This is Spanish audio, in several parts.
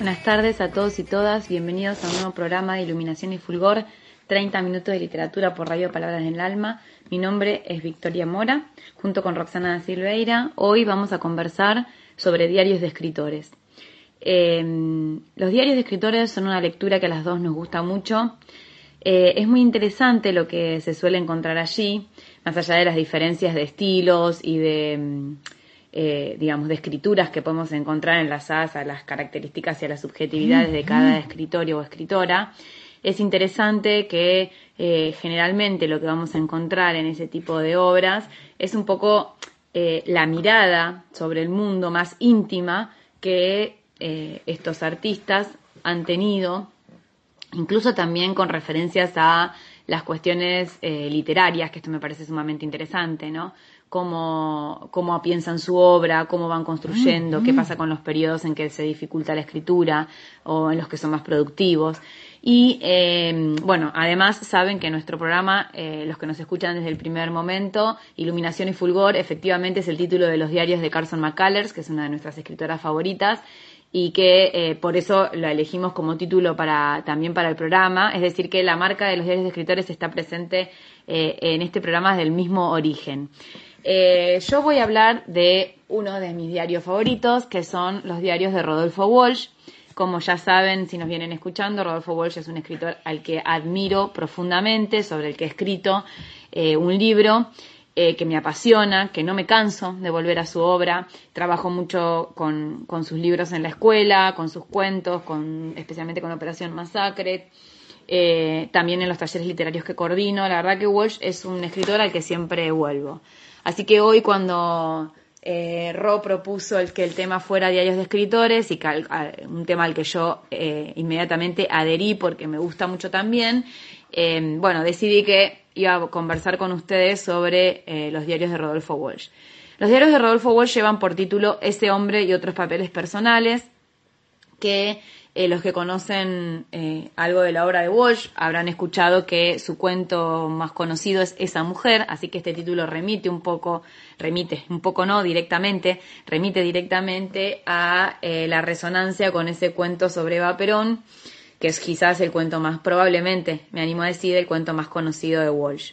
Buenas tardes a todos y todas, bienvenidos a un nuevo programa de Iluminación y Fulgor, 30 minutos de literatura por Radio Palabras del Alma. Mi nombre es Victoria Mora, junto con Roxana da Silveira. Hoy vamos a conversar sobre diarios de escritores. Eh, los diarios de escritores son una lectura que a las dos nos gusta mucho. Eh, es muy interesante lo que se suele encontrar allí, más allá de las diferencias de estilos y de... eh, digamos, de escrituras que podemos encontrar enlazadas a las características y a las subjetividades de cada escritorio o escritora, es interesante que eh, generalmente lo que vamos a encontrar en ese tipo de obras es un poco eh, la mirada sobre el mundo más íntima que eh, estos artistas han tenido, incluso también con referencias a las cuestiones literarias, que esto me parece sumamente interesante, ¿no? Cómo, cómo piensan su obra, cómo van construyendo, qué pasa con los periodos en que se dificulta la escritura o en los que son más productivos. Y eh, bueno, además saben que nuestro programa, eh, los que nos escuchan desde el primer momento, Iluminación y Fulgor, efectivamente es el título de los diarios de Carson McCullers, que es una de nuestras escritoras favoritas, y que eh, por eso lo elegimos como título para también para el programa, es decir, que la marca de los diarios de escritores está presente en este programa desde el mismo origen. Eh, yo voy a hablar de uno de mis diarios favoritos, que son los diarios de Rodolfo Walsh. Como ya saben, si nos vienen escuchando, Rodolfo Walsh es un escritor al que admiro profundamente, sobre el que he escrito eh, un libro eh, que me apasiona, que no me canso de volver a su obra. Trabajo mucho con, sus libros en la escuela, con sus cuentos, con, especialmente con Operación Masacre. eh, también en los talleres literarios que coordino. La verdad que Walsh es un escritor al que siempre vuelvo. Así que hoy cuando eh, Ro propuso el que el tema fuera diarios de escritores y un tema al que yo eh, inmediatamente adherí porque me gusta mucho también, eh, bueno, decidí que iba a conversar con ustedes sobre eh, los diarios de Rodolfo Walsh. Los diarios de Rodolfo Walsh llevan por título Ese hombre y otros papeles personales, que eh, los que conocen eh, algo de la obra de Walsh habrán escuchado que su cuento más conocido es Esa mujer, así que este título remite un poco, remite, un poco no directamente, remite directamente a eh, la resonancia con ese cuento sobre Eva Perón, que es quizás el cuento más, probablemente, me animo a decir, el cuento más conocido de Walsh.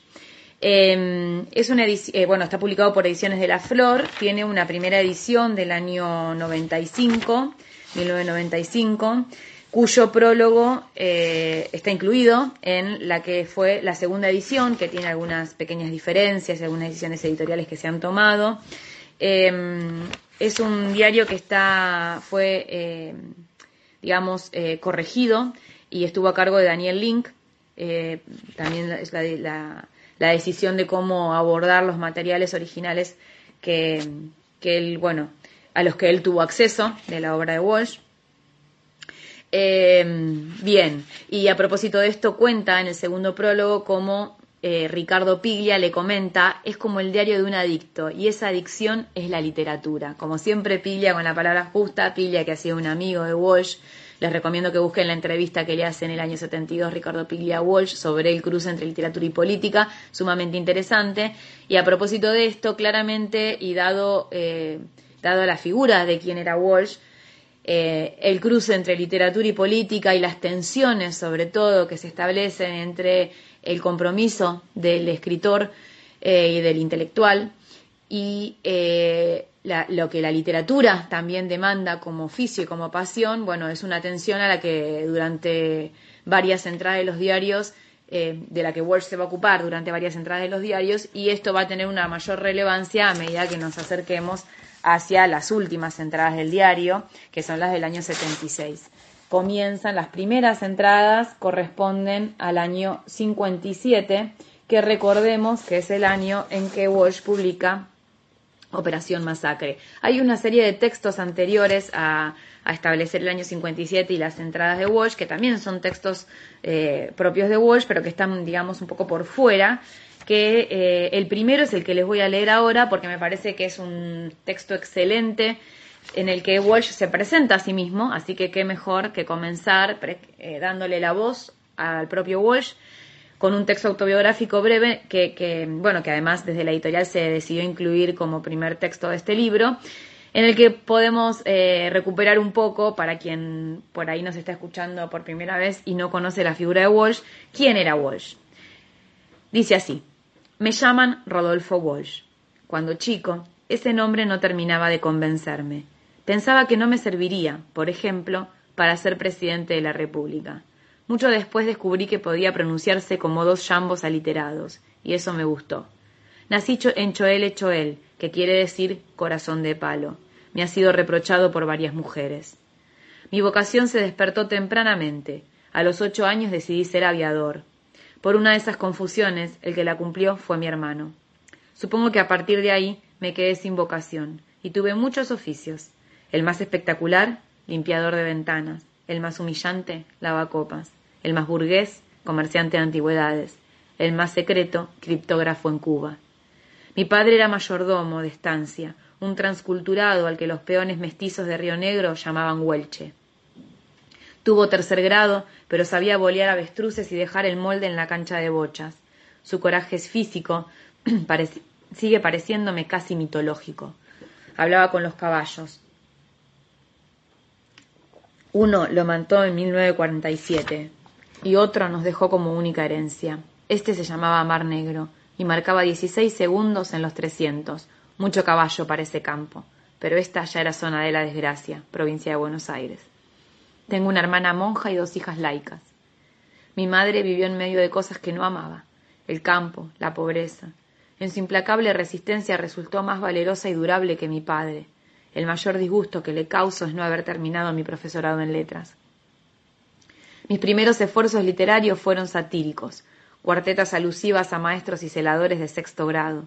Eh, es una bueno, está publicado por Ediciones de la Flor, tiene una primera edición del año 95, 1995, cuyo prólogo eh, está incluido en la que fue la segunda edición, que tiene algunas pequeñas diferencias y algunas decisiones editoriales que se han tomado. Eh, es un diario que está, fue, eh, digamos, eh, corregido y estuvo a cargo de Daniel Link. También es la, la, la decisión de cómo abordar los materiales originales que, que él, bueno, a los que él tuvo acceso de la obra de Walsh. Eh, bien, y a propósito de esto cuenta en el segundo prólogo cómo eh, Ricardo Piglia le comenta, es como el diario de un adicto, y esa adicción es la literatura. Como siempre Piglia con la palabra justa, Piglia que ha sido un amigo de Walsh, les recomiendo que busquen la entrevista que le hace en el año 72 Ricardo Piglia Walsh sobre el cruce entre literatura y política, sumamente interesante. Y a propósito de esto, claramente, y dado, eh, dado la figura de quién era Walsh, eh, el cruce entre literatura y política y las tensiones, sobre todo, que se establecen entre el compromiso del escritor eh, y del intelectual y eh, lo que la literatura también demanda como oficio y como pasión, bueno, es una tensión a la que durante varias entradas de los diarios, de la que Walsh se va a ocupar durante varias entradas de los diarios, y esto va a tener una mayor relevancia a medida que nos acerquemos hacia las últimas entradas del diario, que son las del año 76. Comienzan las primeras entradas, corresponden al año 57, que recordemos que es el año en que Walsh publica Operación Masacre. Hay una serie de textos anteriores a, establecer el año 57 y las entradas de Walsh, que también son textos eh, propios de Walsh, pero que están, digamos, un poco por fuera, que eh, el primero es el que les voy a leer ahora, porque me parece que es un texto excelente en el que Walsh se presenta a sí mismo, así que qué mejor que comenzar eh, dándole la voz al propio Walsh con un texto autobiográfico breve que, bueno, que además desde la editorial se decidió incluir como primer texto de este libro, en el que podemos eh, recuperar un poco, para quien por ahí nos está escuchando por primera vez y no conoce la figura de Walsh, quién era Walsh. Dice así, me llaman Rodolfo Walsh. Cuando chico, ese nombre no terminaba de convencerme. Pensaba que no me serviría, por ejemplo, para ser presidente de la República. Mucho después descubrí que podía pronunciarse como dos yambos aliterados, y eso me gustó. Nací en Choel Choel, que quiere decir corazón de palo. Me ha sido reprochado por varias mujeres. Mi vocación se despertó tempranamente. A los ocho años decidí ser aviador. Por una de esas confusiones, el que la cumplió fue mi hermano. Supongo que a partir de ahí me quedé sin vocación, y tuve muchos oficios. El más espectacular, limpiador de ventanas. El más humillante, lavacopas el más burgués, comerciante de antigüedades, el más secreto, criptógrafo en Cuba. Mi padre era mayordomo de estancia, un transculturado al que los peones mestizos de Río Negro llamaban huelche. Tuvo tercer grado, pero sabía bolear avestruces y dejar el molde en la cancha de bochas. Su coraje es físico, sigue pareciéndome casi mitológico. Hablaba con los caballos. Uno lo mantó en 1947, y otro nos dejó como única herencia. Este se llamaba Mar Negro y marcaba 16 segundos en los 300. Mucho caballo para ese campo, pero esta ya era zona de la desgracia, provincia de Buenos Aires. Tengo una hermana monja y dos hijas laicas. Mi madre vivió en medio de cosas que no amaba, el campo, la pobreza. En su implacable resistencia resultó más valerosa y durable que mi padre. El mayor disgusto que le causo es no haber terminado mi profesorado en letras. Mis primeros esfuerzos literarios fueron satíricos, cuartetas alusivas a maestros y celadores de sexto grado.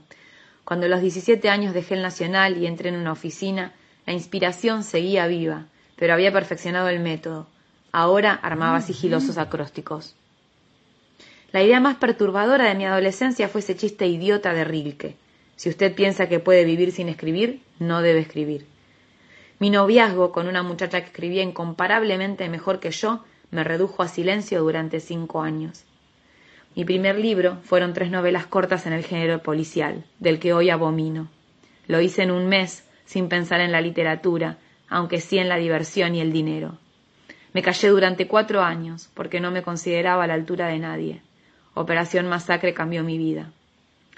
Cuando a los 17 años dejé el Nacional y entré en una oficina, la inspiración seguía viva, pero había perfeccionado el método. Ahora armaba sigilosos acrósticos. La idea más perturbadora de mi adolescencia fue ese chiste idiota de Rilke. Si usted piensa que puede vivir sin escribir, no debe escribir. Mi noviazgo con una muchacha que escribía incomparablemente mejor que yo me redujo a silencio durante cinco años. Mi primer libro fueron tres novelas cortas en el género policial, del que hoy abomino. Lo hice en un mes, sin pensar en la literatura, aunque sí en la diversión y el dinero. Me callé durante cuatro años, porque no me consideraba a la altura de nadie. Operación Masacre cambió mi vida.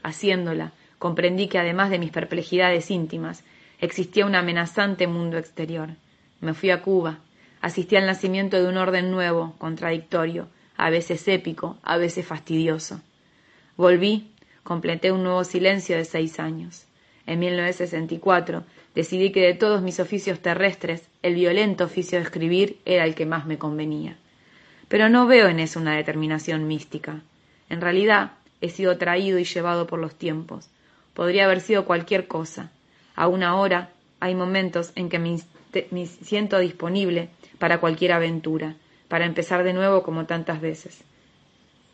Haciéndola, comprendí que además de mis perplejidades íntimas, existía un amenazante mundo exterior. Me fui a Cuba, asistí al nacimiento de un orden nuevo, contradictorio, a veces épico, a veces fastidioso. Volví, completé un nuevo silencio de seis años. En 1964 decidí que de todos mis oficios terrestres, el violento oficio de escribir era el que más me convenía. Pero no veo en eso una determinación mística. En realidad, he sido traído y llevado por los tiempos. Podría haber sido cualquier cosa. Aún ahora hay momentos en que me, me siento disponible para cualquier aventura, para empezar de nuevo como tantas veces.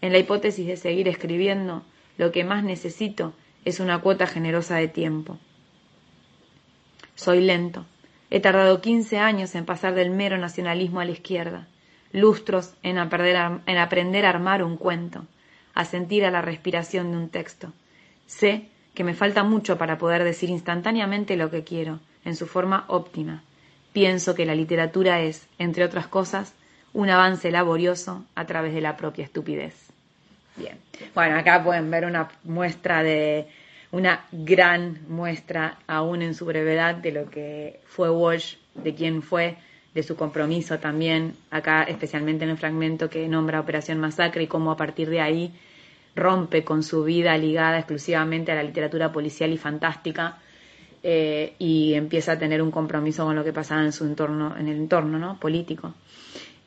En la hipótesis de seguir escribiendo, lo que más necesito es una cuota generosa de tiempo. Soy lento. He tardado quince años en pasar del mero nacionalismo a la izquierda, lustros en, en aprender a armar un cuento, a sentir a la respiración de un texto. Sé que me falta mucho para poder decir instantáneamente lo que quiero, en su forma óptima, Pienso que la literatura es, entre otras cosas, un avance laborioso a través de la propia estupidez. Bien, bueno, acá pueden ver una muestra de, una gran muestra, aún en su brevedad, de lo que fue Walsh, de quién fue, de su compromiso también, acá especialmente en el fragmento que nombra Operación Masacre y cómo a partir de ahí rompe con su vida ligada exclusivamente a la literatura policial y fantástica eh, y empieza a tener un compromiso con lo que pasaba en su entorno, en el entorno ¿no? político.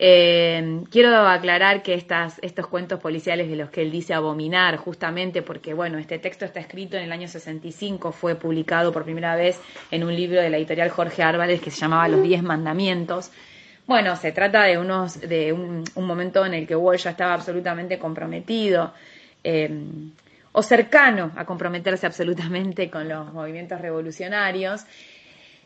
Eh, quiero aclarar que estos cuentos policiales de los que él dice abominar, justamente porque, bueno, este texto está escrito en el año 65, fue publicado por primera vez en un libro de la editorial Jorge Álvarez que se llamaba Los Diez Mandamientos. Bueno, se trata de, unos, de un, momento en el que Walsh ya estaba absolutamente comprometido. Eh, o cercano a comprometerse absolutamente con los movimientos revolucionarios.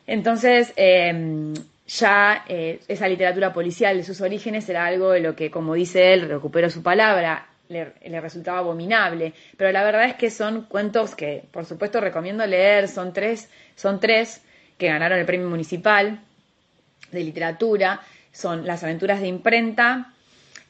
Entonces, eh, ya eh, esa literatura policial de sus orígenes era algo de lo que, como dice él, recuperó su palabra, le, resultaba abominable. Pero la verdad es que son cuentos que, por supuesto, recomiendo leer. Son tres, son tres que ganaron el premio municipal de literatura. Son Las aventuras de imprenta,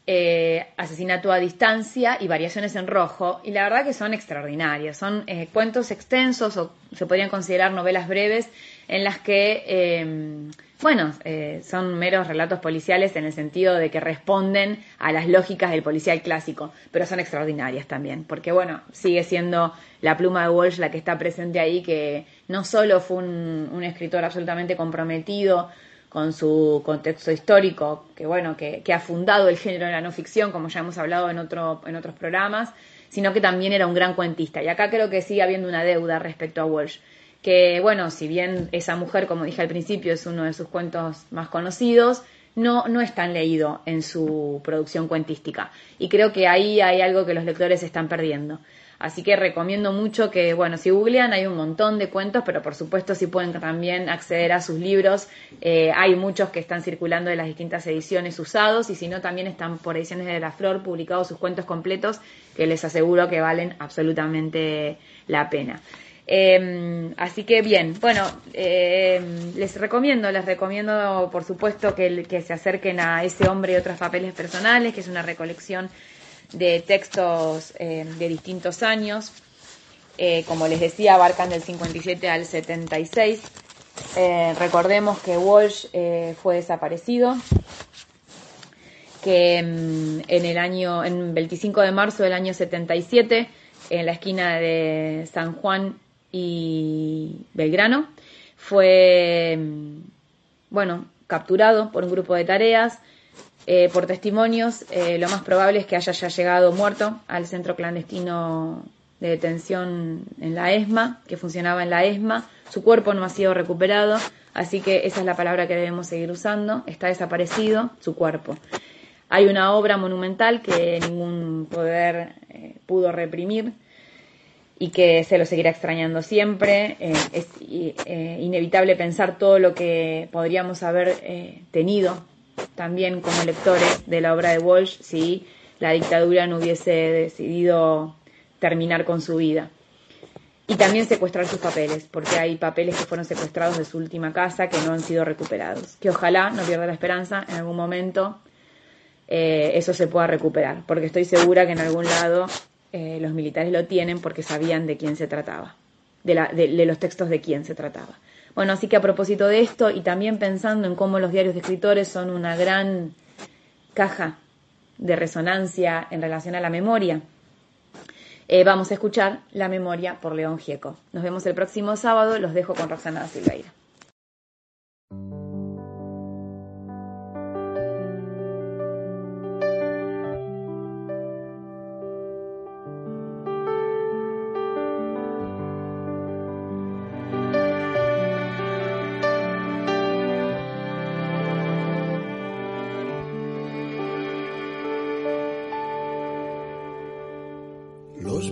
eh, Asesinato a distancia y Variaciones en rojo. Y la verdad que son extraordinarios. Son eh, cuentos extensos o se podrían considerar novelas breves en las que, em, bueno, eh, son meros relatos policiales en el sentido de que responden a las lógicas del policial clásico, pero son extraordinarias también, porque, bueno, sigue siendo la pluma de Walsh la que está presente ahí, que no solo fue un, escritor absolutamente comprometido con su contexto histórico, que bueno, que, que, ha fundado el género de la no ficción, como ya hemos hablado en, otro, en otros programas, sino que también era un gran cuentista. Y acá creo que sigue habiendo una deuda respecto a Walsh que, bueno, si bien esa mujer, como dije al principio, es uno de sus cuentos más conocidos, no, no es tan leído en su producción cuentística. Y creo que ahí hay algo que los lectores están perdiendo. Así que recomiendo mucho que, bueno, si googlean hay un montón de cuentos, pero por supuesto si pueden también acceder a sus libros. Eh, hay muchos que están circulando de las distintas ediciones usados y si no también están por ediciones de La Flor publicados sus cuentos completos que les aseguro que valen absolutamente la pena. Em, así que bien, bueno, em, les recomiendo, les recomiendo por supuesto que, se acerquen a ese hombre y otros papeles personales, que es una recolección de textos em, de distintos años. Eh, como les decía, abarcan del 57 al 76. Eh, recordemos que Walsh eh, fue desaparecido, que en el año, en 25 de marzo del año 77, en la esquina de San Juan y Belgrano. Fue, bueno, capturado por un grupo de tareas. Eh, por testimonios, eh, lo más probable es que haya ya llegado muerto al centro clandestino de detención en la ESMA, que funcionaba en la ESMA. Su cuerpo no ha sido recuperado, así que esa es la palabra que debemos seguir usando. Está desaparecido su cuerpo. Hay una obra monumental que ningún poder eh, pudo reprimir, y que se lo seguirá extrañando siempre. Eh, es eh, inevitable pensar todo lo que podríamos haber eh, tenido también como lectores de la obra de Walsh si la dictadura no hubiese decidido terminar con su vida. Y también secuestrar sus papeles, porque hay papeles que fueron secuestrados de su última casa que no han sido recuperados. Que ojalá, no pierda la esperanza, en algún momento eso se pueda recuperar, porque estoy segura que en algún lado eh, los militares lo tienen porque sabían de quién se trataba, de, los textos de quién se trataba. Bueno, así que a propósito de esto y también pensando en cómo los diarios de escritores son una gran caja de resonancia en relación a la memoria, eh, vamos a escuchar La memoria por León Gieco. Nos vemos el próximo sábado, los dejo con Roxana Silveira.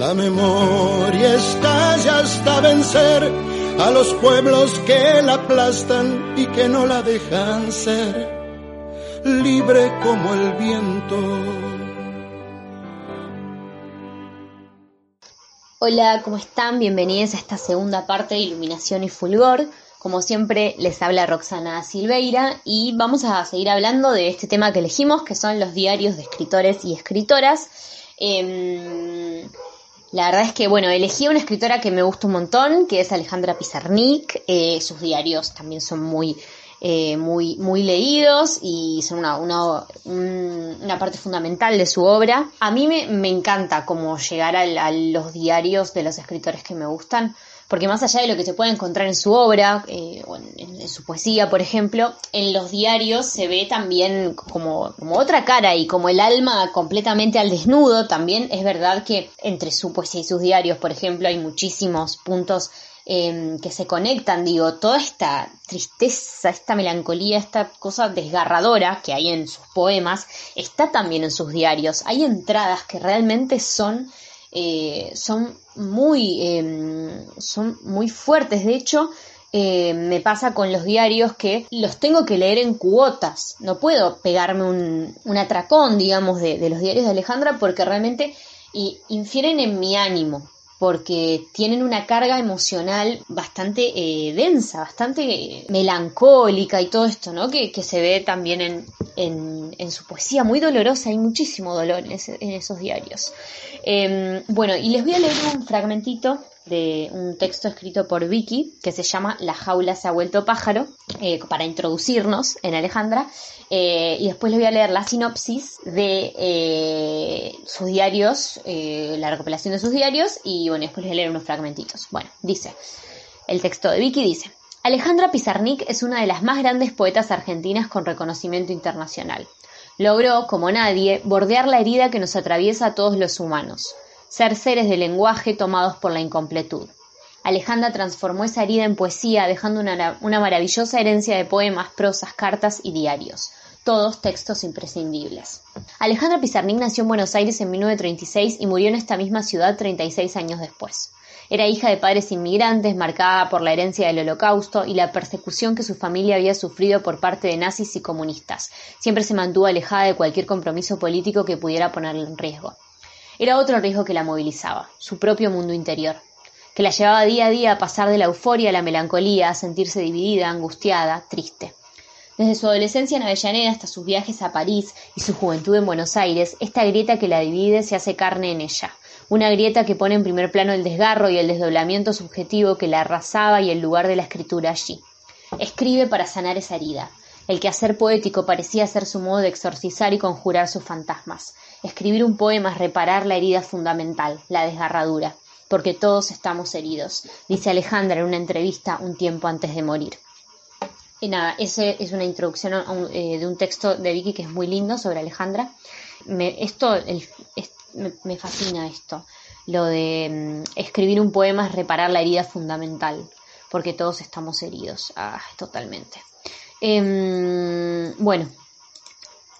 La memoria estalla hasta vencer a los pueblos que la aplastan y que no la dejan ser libre como el viento. Hola, ¿cómo están? Bienvenidos a esta segunda parte de Iluminación y Fulgor. Como siempre, les habla Roxana Silveira y vamos a seguir hablando de este tema que elegimos, que son los diarios de escritores y escritoras. Eh, la verdad es que, bueno, elegí a una escritora que me gusta un montón, que es Alejandra Pizarnik. Eh, sus diarios también son muy, eh, muy, muy leídos y son una, una, una, parte fundamental de su obra. A mí me, me encanta cómo llegar a los diarios de los escritores que me gustan porque más allá de lo que se puede encontrar en su obra eh, o en, su poesía, por ejemplo, en los diarios se ve también como, como, otra cara y como el alma completamente al desnudo, también es verdad que entre su poesía y sus diarios, por ejemplo, hay muchísimos puntos em, que se conectan, digo, toda esta tristeza, esta melancolía, esta cosa desgarradora que hay en sus poemas, está también en sus diarios. Hay entradas que realmente son eh, son muy, em, son muy fuertes. De hecho, eh, me pasa con los diarios que los tengo que leer en cuotas. No puedo pegarme un, un atracón, digamos, de, de, los diarios de Alejandra porque realmente infieren en mi ánimo porque tienen una carga emocional bastante eh, densa, bastante melancólica y todo esto, ¿no? Que, se ve también en, en, su poesía, muy dolorosa, hay muchísimo dolor en, esos diarios. Em, bueno, y les voy a leer un fragmentito de un texto escrito por Vicky que se llama La jaula se ha vuelto pájaro, eh, para introducirnos en Alejandra. Eh, y después les voy a leer la sinopsis de eh, sus diarios, la recopilación de sus diarios, y bueno, después les voy a leer unos fragmentitos. Bueno, dice, el texto de Vicky dice, Alejandra Pizarnik es una de las más grandes poetas argentinas con reconocimiento internacional. Logró, como nadie, bordear la herida que nos atraviesa a todos los humanos, ser seres de lenguaje tomados por la incompletud. Alejandra transformó esa herida en poesía, dejando una, maravillosa herencia de poemas, prosas, cartas y diarios todos textos imprescindibles. Alejandra Pizarnik nació en Buenos Aires en 1936 y murió en esta misma ciudad 36 años después. Era hija de padres inmigrantes, marcada por la herencia del holocausto y la persecución que su familia había sufrido por parte de nazis y comunistas. Siempre se mantuvo alejada de cualquier compromiso político que pudiera ponerla en riesgo. Era otro riesgo que la movilizaba, su propio mundo interior, que la llevaba día a día a pasar de la euforia a la melancolía, a sentirse dividida, angustiada, triste. Desde su adolescencia en Avellaneda hasta sus viajes a París y su juventud en Buenos Aires, esta grieta que la divide se hace carne en ella. Una grieta que pone en primer plano el desgarro y el desdoblamiento subjetivo que la arrasaba y el lugar de la escritura allí. Escribe para sanar esa herida. El quehacer poético parecía ser su modo de exorcizar y conjurar sus fantasmas. Escribir un poema es reparar la herida fundamental, la desgarradura, porque todos estamos heridos, dice Alejandra en una entrevista un tiempo antes de morir. Y nada, ese es una introducción eh, de un texto de Vicky que es muy lindo sobre Alejandra. Me, esto, me, fascina esto, lo de mm, escribir un poema es reparar la herida fundamental, porque todos estamos heridos, ah, totalmente. Em, bueno,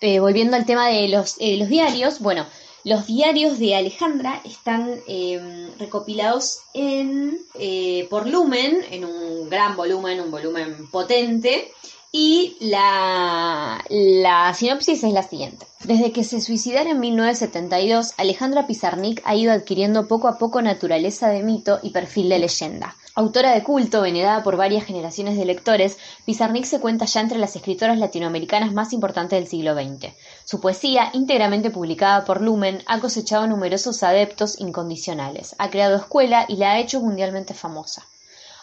eh, volviendo al tema de los, eh, los diarios, bueno, los diarios de Alejandra están em, recopilados en, eh, por Lumen, en un gran volumen, un volumen potente, y la, la sinopsis es la siguiente. Desde que se suicidara en 1972, Alejandra Pizarnik ha ido adquiriendo poco a poco naturaleza de mito y perfil de leyenda. Autora de culto, venerada por varias generaciones de lectores, Pizarnik se cuenta ya entre las escritoras latinoamericanas más importantes del siglo XX. Su poesía, íntegramente publicada por Lumen, ha cosechado numerosos adeptos incondicionales, ha creado escuela y la ha hecho mundialmente famosa.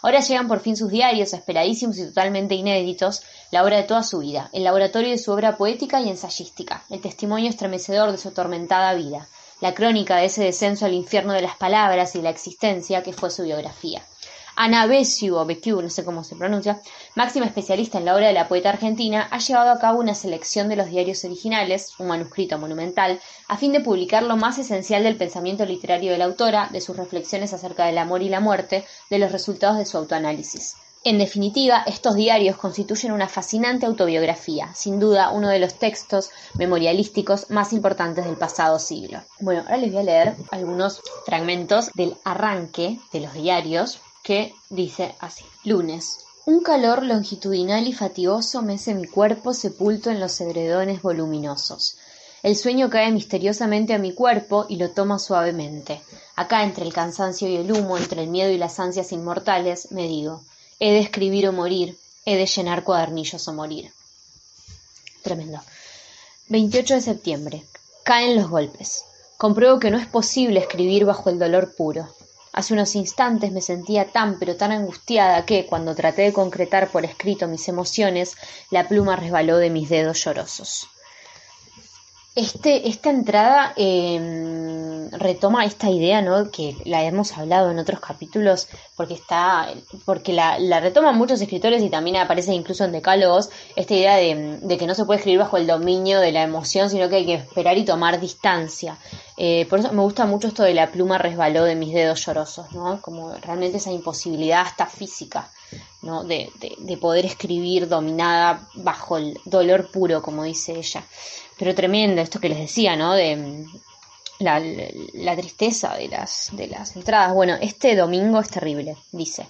Ahora llegan por fin sus diarios, esperadísimos y totalmente inéditos, la obra de toda su vida, el laboratorio de su obra poética y ensayística, el testimonio estremecedor de su atormentada vida, la crónica de ese descenso al infierno de las palabras y la existencia que fue su biografía. Ana Bessiu, o no sé cómo se pronuncia, máxima especialista en la obra de la poeta argentina, ha llevado a cabo una selección de los diarios originales, un manuscrito monumental, a fin de publicar lo más esencial del pensamiento literario de la autora, de sus reflexiones acerca del amor y la muerte, de los resultados de su autoanálisis. En definitiva, estos diarios constituyen una fascinante autobiografía, sin duda uno de los textos memorialísticos más importantes del pasado siglo. Bueno, ahora les voy a leer algunos fragmentos del arranque de los diarios que dice así. Lunes. Un calor longitudinal y fatigoso mece mi cuerpo sepulto en los edredones voluminosos. El sueño cae misteriosamente a mi cuerpo y lo toma suavemente. Acá, entre el cansancio y el humo, entre el miedo y las ansias inmortales, me digo, he de escribir o morir, he de llenar cuadernillos o morir. Tremendo. 28 de septiembre. Caen los golpes. Compruebo que no es posible escribir bajo el dolor puro. Hace unos instantes me sentía tan pero tan angustiada que, cuando traté de concretar por escrito mis emociones, la pluma resbaló de mis dedos llorosos. Este, esta entrada em, retoma esta idea, ¿no? Que la hemos hablado en otros capítulos, porque está, porque la, la retoman muchos escritores y también aparece incluso en Decálogos, esta idea de, que no se puede escribir bajo el dominio de la emoción, sino que hay que esperar y tomar distancia. Eh, por eso me gusta mucho esto de la pluma resbaló de mis dedos llorosos, ¿no? Como realmente esa imposibilidad hasta física, ¿no? De, de, de poder escribir dominada bajo el dolor puro, como dice ella pero tremendo esto que les decía, ¿no? De mm, la, tristeza de las, de las entradas. Bueno, este domingo es terrible, dice.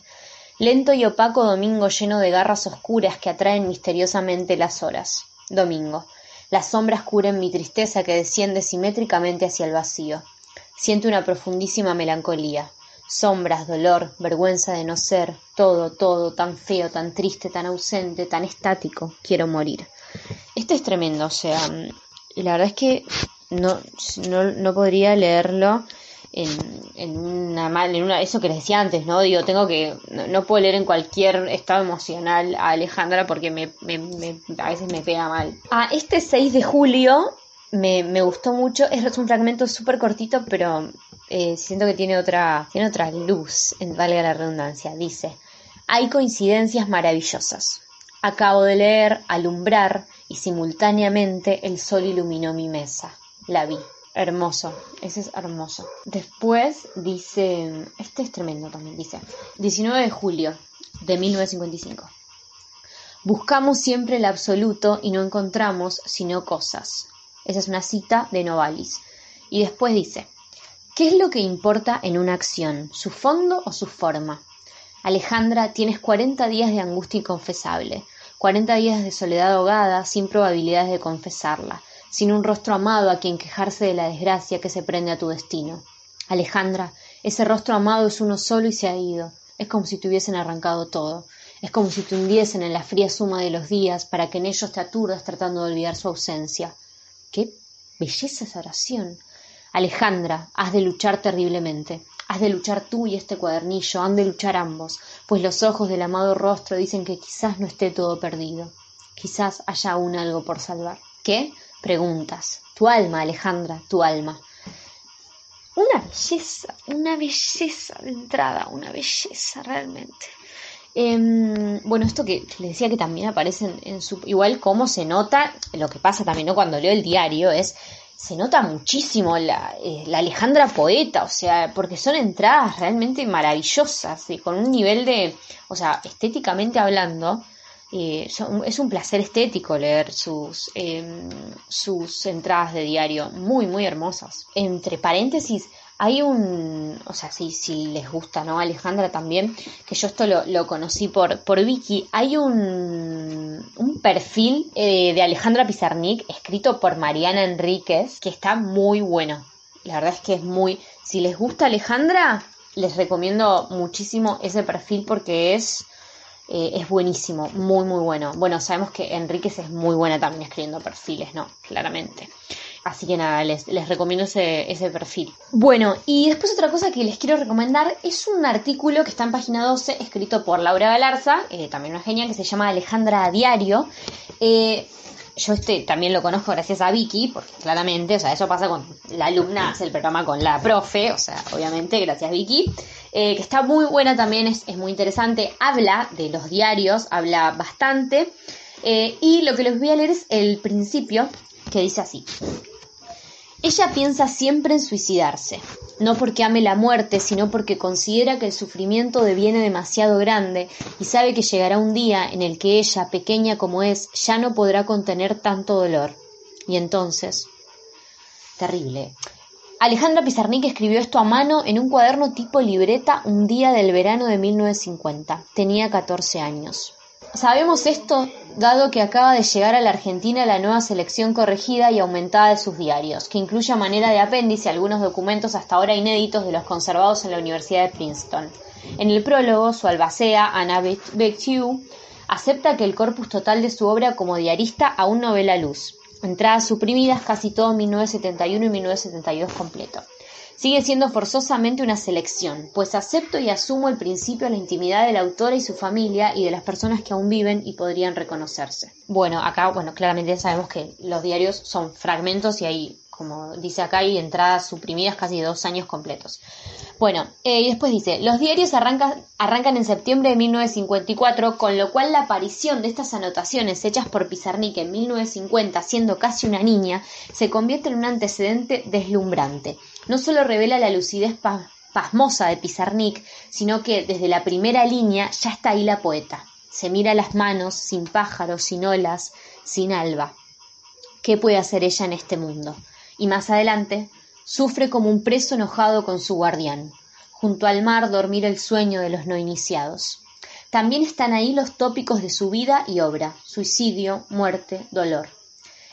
Lento y opaco domingo lleno de garras oscuras que atraen misteriosamente las horas. Domingo. Las sombras cubren mi tristeza que desciende simétricamente hacia el vacío. Siento una profundísima melancolía. Sombras, dolor, vergüenza de no ser, todo, todo, tan feo, tan triste, tan ausente, tan estático. Quiero morir. Este es tremendo, o sea, la verdad es que no, no, podría leerlo en, una mal, en una, eso que les decía antes, ¿no? Digo, tengo que, no, puedo leer en cualquier estado emocional a Alejandra porque me, a veces me pega mal. A este 6 de julio me, me gustó mucho, es un fragmento súper cortito, pero eh, siento que tiene otra, tiene otra luz, valga la redundancia. Dice, hay coincidencias maravillosas. Acabo de leer Alumbrar y simultáneamente el sol iluminó mi mesa. La vi. Hermoso, ese es hermoso. Después dice, este es tremendo también, dice, 19 de julio de 1955. Buscamos siempre el absoluto y no encontramos sino cosas. Esa es una cita de Novalis. Y después dice, ¿qué es lo que importa en una acción? ¿Su fondo o su forma? Alejandra, tienes 40 días de angustia inconfesable, 40 días de soledad ahogada sin probabilidades de confesarla sin un rostro amado a quien quejarse de la desgracia que se prende a tu destino. Alejandra, ese rostro amado es uno solo y se ha ido. Es como si te hubiesen arrancado todo. Es como si te hundiesen en la fría suma de los días para que en ellos te aturdas tratando de olvidar su ausencia. ¡Qué belleza esa oración! Alejandra, has de luchar terriblemente. Has de luchar tú y este cuadernillo, han de luchar ambos, pues los ojos del amado rostro dicen que quizás no esté todo perdido. Quizás haya aún algo por salvar. ¿Qué? Preguntas. Tu alma, Alejandra, tu alma. Una belleza, una belleza de entrada, una belleza realmente. Em, bueno, esto que le decía que también aparece en, su... Igual cómo se nota, lo que pasa también ¿no? cuando leo el diario es, se nota muchísimo la, eh, la Alejandra poeta, o sea, porque son entradas realmente maravillosas y con un nivel de, o sea, estéticamente hablando, eh, es un placer estético leer sus, em, sus entradas de diario, muy, muy hermosas. Entre paréntesis, hay un, o sea, si, si les gusta, ¿no? Alejandra también, que yo esto lo, conocí por, por Vicky, hay un, un perfil eh, de Alejandra Pizarnik escrito por Mariana Enríquez que está muy bueno. La verdad es que es muy, si les gusta Alejandra, les recomiendo muchísimo ese perfil porque es eh, es buenísimo, muy muy bueno. Bueno, sabemos que Enríquez es muy buena también escribiendo perfiles, ¿no? Claramente. Así que nada, les, les recomiendo ese, ese, perfil. Bueno, y después otra cosa que les quiero recomendar es un artículo que está en página 12, escrito por Laura Galarza, eh, también una genia, que se llama Alejandra a Diario. Eh, yo este también lo conozco gracias a Vicky, porque claramente, o sea, eso pasa con la alumna, hace el programa con la profe, o sea, obviamente, gracias Vicky, eh, que está muy buena también, es, muy interesante, habla de los diarios, habla bastante, eh, y lo que les voy a leer es el principio, que dice así. Ella piensa siempre en suicidarse, no porque ame la muerte, sino porque considera que el sufrimiento deviene demasiado grande y sabe que llegará un día en el que ella, pequeña como es, ya no podrá contener tanto dolor. Y entonces... Terrible. Alejandra Pizarnik escribió esto a mano en un cuaderno tipo libreta un día del verano de 1950. Tenía 14 años. Sabemos esto dado que acaba de llegar a la Argentina la nueva selección corregida y aumentada de sus diarios, que incluye a manera de apéndice algunos documentos hasta ahora inéditos de los conservados en la Universidad de Princeton. En el prólogo, su albacea, Anna Bectiu, acepta que el corpus total de su obra como diarista aún no ve la luz. Entradas suprimidas casi todo en 1971 y 1972 completo sigue siendo forzosamente una selección, pues acepto y asumo el principio de la intimidad de la autora y su familia y de las personas que aún viven y podrían reconocerse. Bueno, acá, bueno, claramente sabemos que los diarios son fragmentos y hay, como dice acá, hay entradas suprimidas casi dos años completos. Bueno, eh, y después dice, los diarios arrancan, en septiembre de 1954, con lo cual la aparición de estas anotaciones hechas por Pizarnik en 1950, siendo casi una niña, se convierte en un antecedente deslumbrante no solo revela la lucidez pasmosa de Pizarnik, sino que desde la primera línea ya está ahí la poeta. Se mira las manos, sin pájaros, sin olas, sin alba. ¿Qué puede hacer ella en este mundo? Y más adelante, sufre como un preso enojado con su guardián. Junto al mar dormir el sueño de los no iniciados. También están ahí los tópicos de su vida y obra, suicidio, muerte, dolor.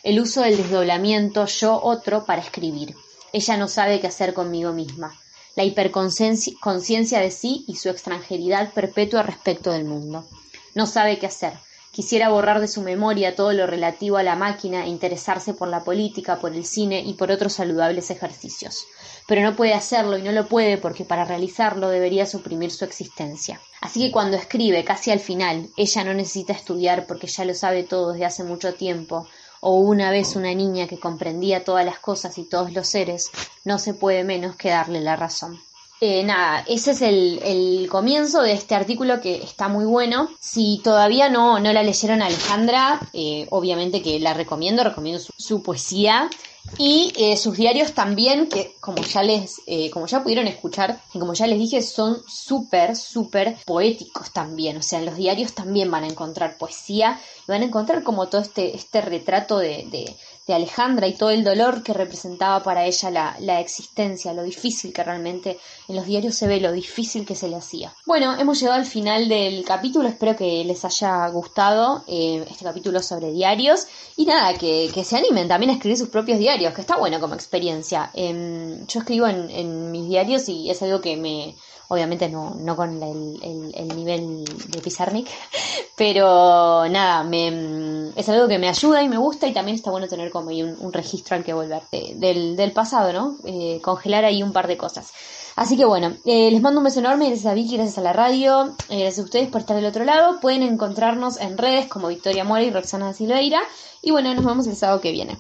El uso del desdoblamiento yo-otro para escribir, ella no sabe qué hacer conmigo misma. La hiperconciencia de sí y su extranjeridad perpetua respecto del mundo. No sabe qué hacer. Quisiera borrar de su memoria todo lo relativo a la máquina e interesarse por la política, por el cine y por otros saludables ejercicios. Pero no puede hacerlo y no lo puede porque para realizarlo debería suprimir su existencia. Así que cuando escribe, casi al final, ella no necesita estudiar porque ya lo sabe todo desde hace mucho tiempo, o una vez una niña que comprendía todas las cosas y todos los seres, no se puede menos que darle la razón. Eh, nada, ese es el, comienzo de este artículo que está muy bueno. Si todavía no, no la leyeron Alejandra, eh, obviamente que la recomiendo, recomiendo su, poesía y eh, sus diarios también, que como ya les, como ya pudieron escuchar y como ya les dije, son súper, súper poéticos también. O sea, en los diarios también van a encontrar poesía van a encontrar como todo este, este retrato de, de Alejandra y todo el dolor que representaba para ella la, la, existencia, lo difícil que realmente en los diarios se ve, lo difícil que se le hacía. Bueno, hemos llegado al final del capítulo, espero que les haya gustado eh, este capítulo sobre diarios y nada, que, que, se animen también a escribir sus propios diarios, que está bueno como experiencia. Em, yo escribo en, en mis diarios y es algo que me obviamente no, no con el, el, nivel de Pizarnik, pero nada, me, es algo que me ayuda y me gusta y también está bueno tener como ahí un, registro al que volver del, del pasado, ¿no? Eh, congelar ahí un par de cosas. Así que bueno, eh, les mando un beso enorme, gracias a Vicky, gracias a la radio, eh, gracias a ustedes por estar del otro lado. Pueden encontrarnos en redes como Victoria Mora y Roxana Silveira. Y bueno, nos vemos el sábado que viene.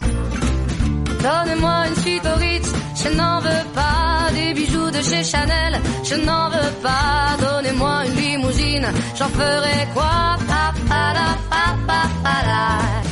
Donnez-moi une suite au Ritz, je n'en veux pas des bijoux de chez Chanel, je n'en veux pas. Donnez-moi une limousine, j'en ferai quoi? Pa, pa, pa, pa.